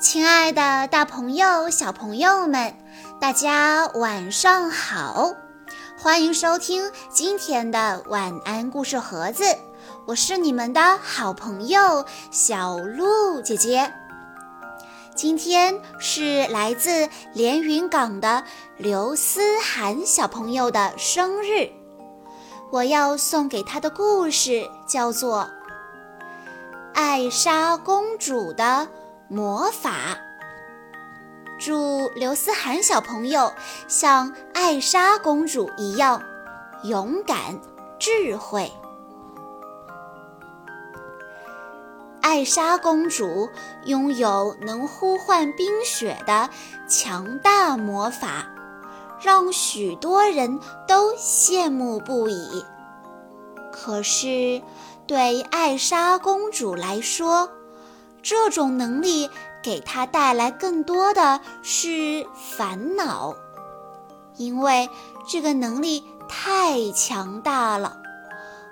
亲爱的，大朋友、小朋友们，大家晚上好！欢迎收听今天的晚安故事盒子，我是你们的好朋友小鹿姐姐。今天是来自连云港的刘思涵小朋友的生日，我要送给他的故事叫做《艾莎公主的》。魔法，祝刘思涵小朋友像艾莎公主一样勇敢、智慧。艾莎公主拥有能呼唤冰雪的强大魔法，让许多人都羡慕不已。可是，对艾莎公主来说，这种能力给他带来更多的是烦恼，因为这个能力太强大了，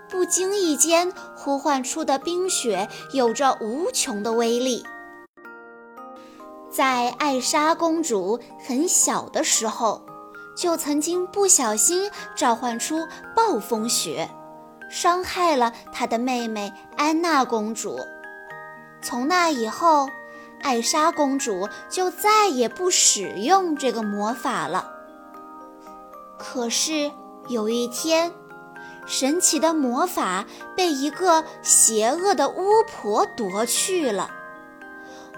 不经意间呼唤出的冰雪有着无穷的威力。在艾莎公主很小的时候，就曾经不小心召唤出暴风雪，伤害了她的妹妹安娜公主。从那以后，艾莎公主就再也不使用这个魔法了。可是有一天，神奇的魔法被一个邪恶的巫婆夺去了。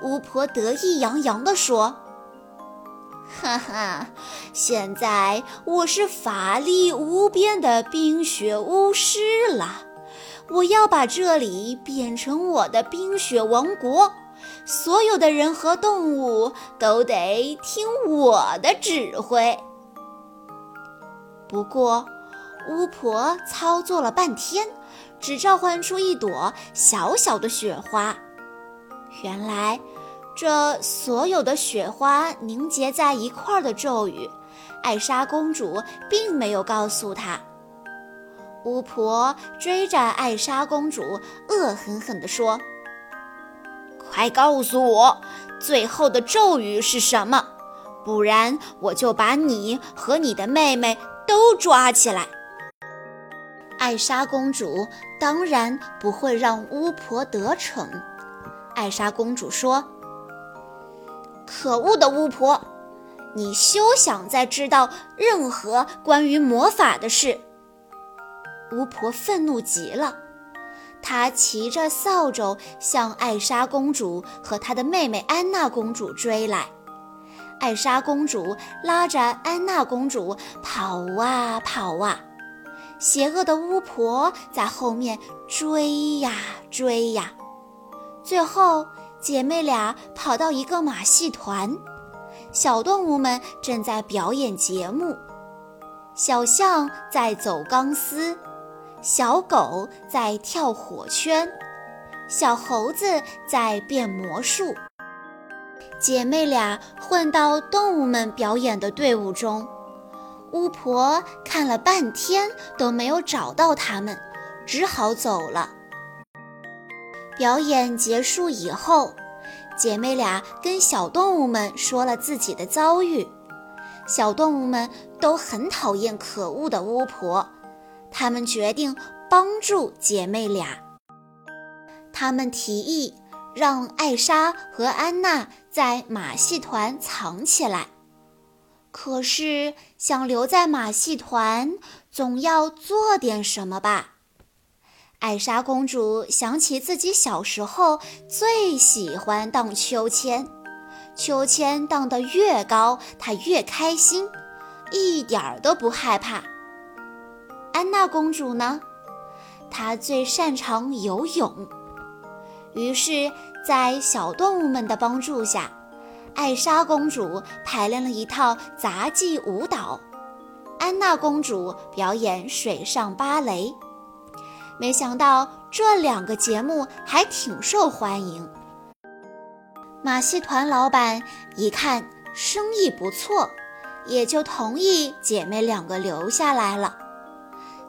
巫婆得意洋洋地说：“哈哈，现在我是法力无边的冰雪巫师了。”我要把这里变成我的冰雪王国，所有的人和动物都得听我的指挥。不过，巫婆操作了半天，只召唤出一朵小小的雪花。原来，这所有的雪花凝结在一块儿的咒语，艾莎公主并没有告诉她。巫婆追着艾莎公主，恶狠狠地说：“快告诉我，最后的咒语是什么？不然我就把你和你的妹妹都抓起来。”艾莎公主当然不会让巫婆得逞。艾莎公主说：“可恶的巫婆，你休想再知道任何关于魔法的事！”巫婆愤怒极了，她骑着扫帚向艾莎公主和她的妹妹安娜公主追来。艾莎公主拉着安娜公主跑啊跑啊，邪恶的巫婆在后面追呀追呀。最后，姐妹俩跑到一个马戏团，小动物们正在表演节目，小象在走钢丝。小狗在跳火圈，小猴子在变魔术。姐妹俩混到动物们表演的队伍中，巫婆看了半天都没有找到他们，只好走了。表演结束以后，姐妹俩跟小动物们说了自己的遭遇，小动物们都很讨厌可恶的巫婆。他们决定帮助姐妹俩。他们提议让艾莎和安娜在马戏团藏起来。可是想留在马戏团，总要做点什么吧？艾莎公主想起自己小时候最喜欢荡秋千，秋千荡得越高，她越开心，一点儿都不害怕。安娜公主呢？她最擅长游泳。于是，在小动物们的帮助下，艾莎公主排练了一套杂技舞蹈，安娜公主表演水上芭蕾。没想到这两个节目还挺受欢迎。马戏团老板一看生意不错，也就同意姐妹两个留下来了。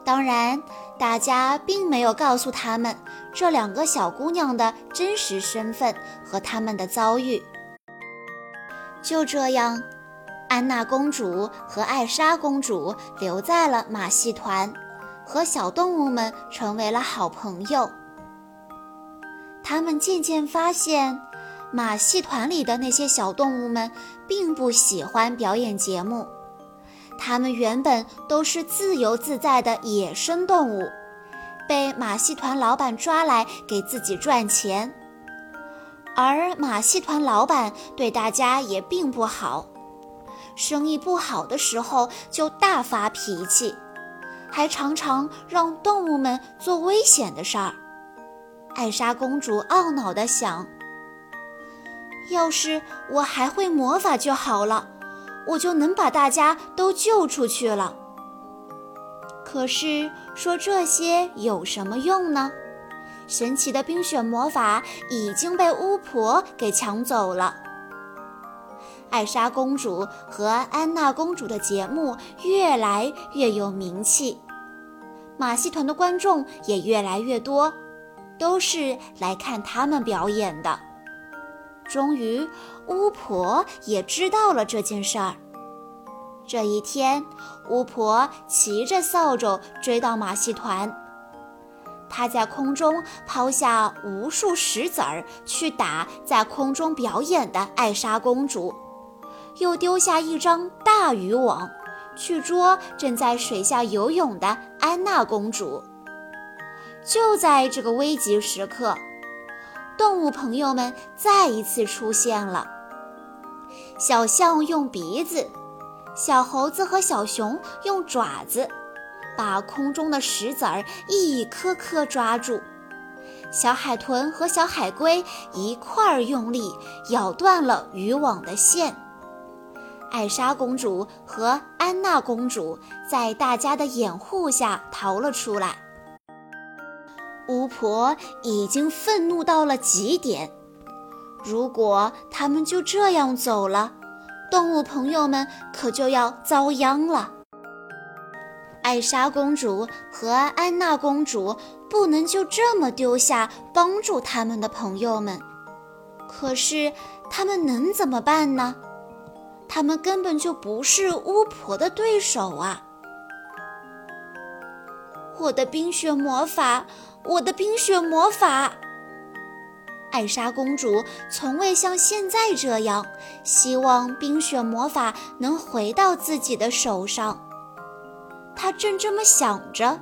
当然，大家并没有告诉他们这两个小姑娘的真实身份和他们的遭遇。就这样，安娜公主和艾莎公主留在了马戏团，和小动物们成为了好朋友。他们渐渐发现，马戏团里的那些小动物们并不喜欢表演节目。它们原本都是自由自在的野生动物，被马戏团老板抓来给自己赚钱。而马戏团老板对大家也并不好，生意不好的时候就大发脾气，还常常让动物们做危险的事儿。艾莎公主懊恼地想：“要是我还会魔法就好了，我就能把大家都救出去了。”可是说这些有什么用呢？神奇的冰雪魔法已经被巫婆给抢走了。艾莎公主和安娜公主的节目越来越有名气，马戏团的观众也越来越多，都是来看他们表演的。终于，巫婆也知道了这件事儿。这一天，巫婆骑着扫帚追到马戏团。她在空中抛下无数石子儿去打在空中表演的艾莎公主，又丢下一张大渔网去捉正在水下游泳的安娜公主。就在这个危急时刻，动物朋友们再一次出现了。小象用鼻子，小猴子和小熊用爪子。把空中的石子儿一颗颗抓住，小海豚和小海龟一块儿用力咬断了渔网的线。艾莎公主和安娜公主在大家的掩护下逃了出来。巫婆已经愤怒到了极点，如果他们就这样走了，动物朋友们可就要遭殃了。艾莎公主和安娜公主不能就这么丢下帮助他们的朋友们，可是他们能怎么办呢？他们根本就不是巫婆的对手啊！我的冰雪魔法，我的冰雪魔法！艾莎公主从未像现在这样希望冰雪魔法能回到自己的手上。她正这么想着，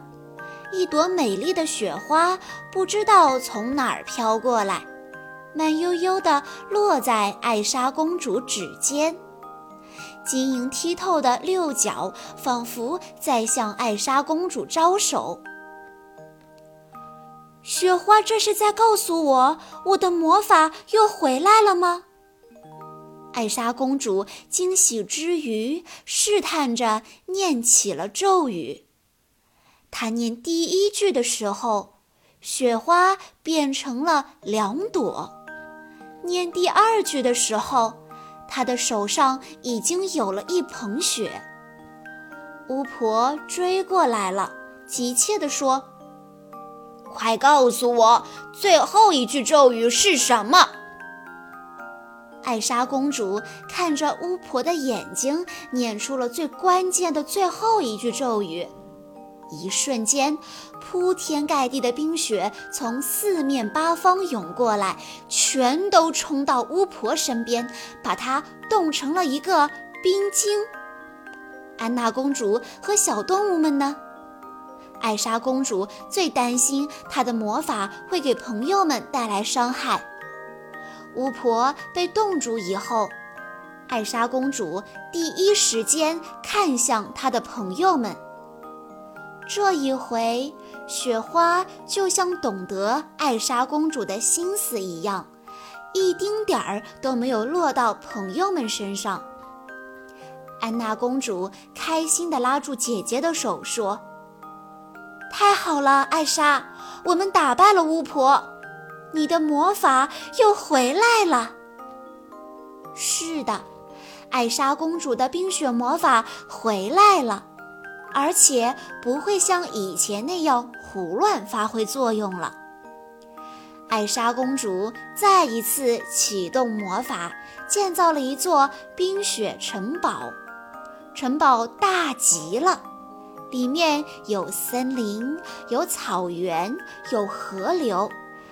一朵美丽的雪花不知道从哪儿飘过来，慢悠悠地落在艾莎公主指尖，晶莹剔透的六角仿佛在向艾莎公主招手。雪花这是在告诉我，我的魔法又回来了吗？艾莎公主惊喜之余，试探着念起了咒语。她念第一句的时候，雪花变成了两朵；念第二句的时候，她的手上已经有了一捧雪。巫婆追过来了，急切地说：“快告诉我，最后一句咒语是什么？”艾莎公主看着巫婆的眼睛，念出了最关键的最后一句咒语。一瞬间，铺天盖地的冰雪从四面八方涌过来，全都冲到巫婆身边，把她冻成了一个冰晶。安娜公主和小动物们呢？艾莎公主最担心她的魔法会给朋友们带来伤害。巫婆被冻住以后，艾莎公主第一时间看向她的朋友们。这一回，雪花就像懂得艾莎公主的心思一样，一丁点儿都没有落到朋友们身上。安娜公主开心地拉住姐姐的手说：“太好了，艾莎，我们打败了巫婆。”你的魔法又回来了。是的，艾莎公主的冰雪魔法回来了，而且不会像以前那样胡乱发挥作用了。艾莎公主再一次启动魔法，建造了一座冰雪城堡。城堡大极了，里面有森林，有草原，有河流，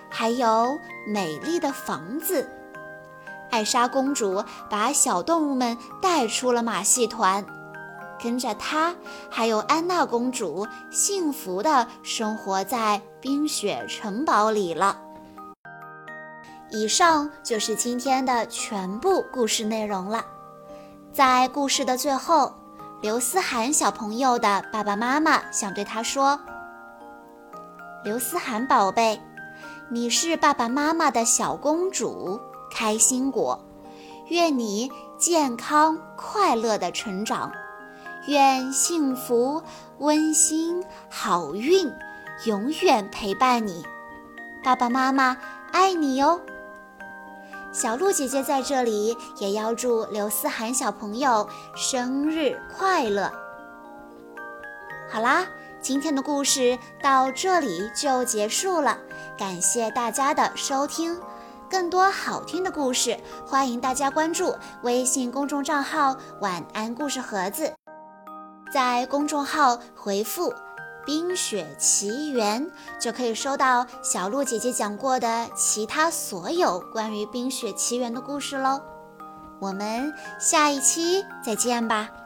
还有美丽的房子。艾莎公主把小动物们带出了马戏团，跟着她，还有安娜公主，幸福地生活在冰雪城堡里了。以上就是今天的全部故事内容了。在故事的最后，刘思涵小朋友的爸爸妈妈想对他说：“刘思涵宝贝，你是爸爸妈妈的小公主，开心果。愿你健康快乐的成长，愿幸福、温馨、好运永远陪伴你。爸爸妈妈爱你哟。”小鹿姐姐在这里也要祝刘思涵小朋友生日快乐。好啦，今天的故事到这里就结束了，感谢大家的收听。更多好听的故事，欢迎大家关注微信公众账号“晚安故事盒子”，在公众号回复。《冰雪奇缘》就可以收到小鹿姐姐讲过的其他所有关于《冰雪奇缘》的故事喽。我们下一期再见吧。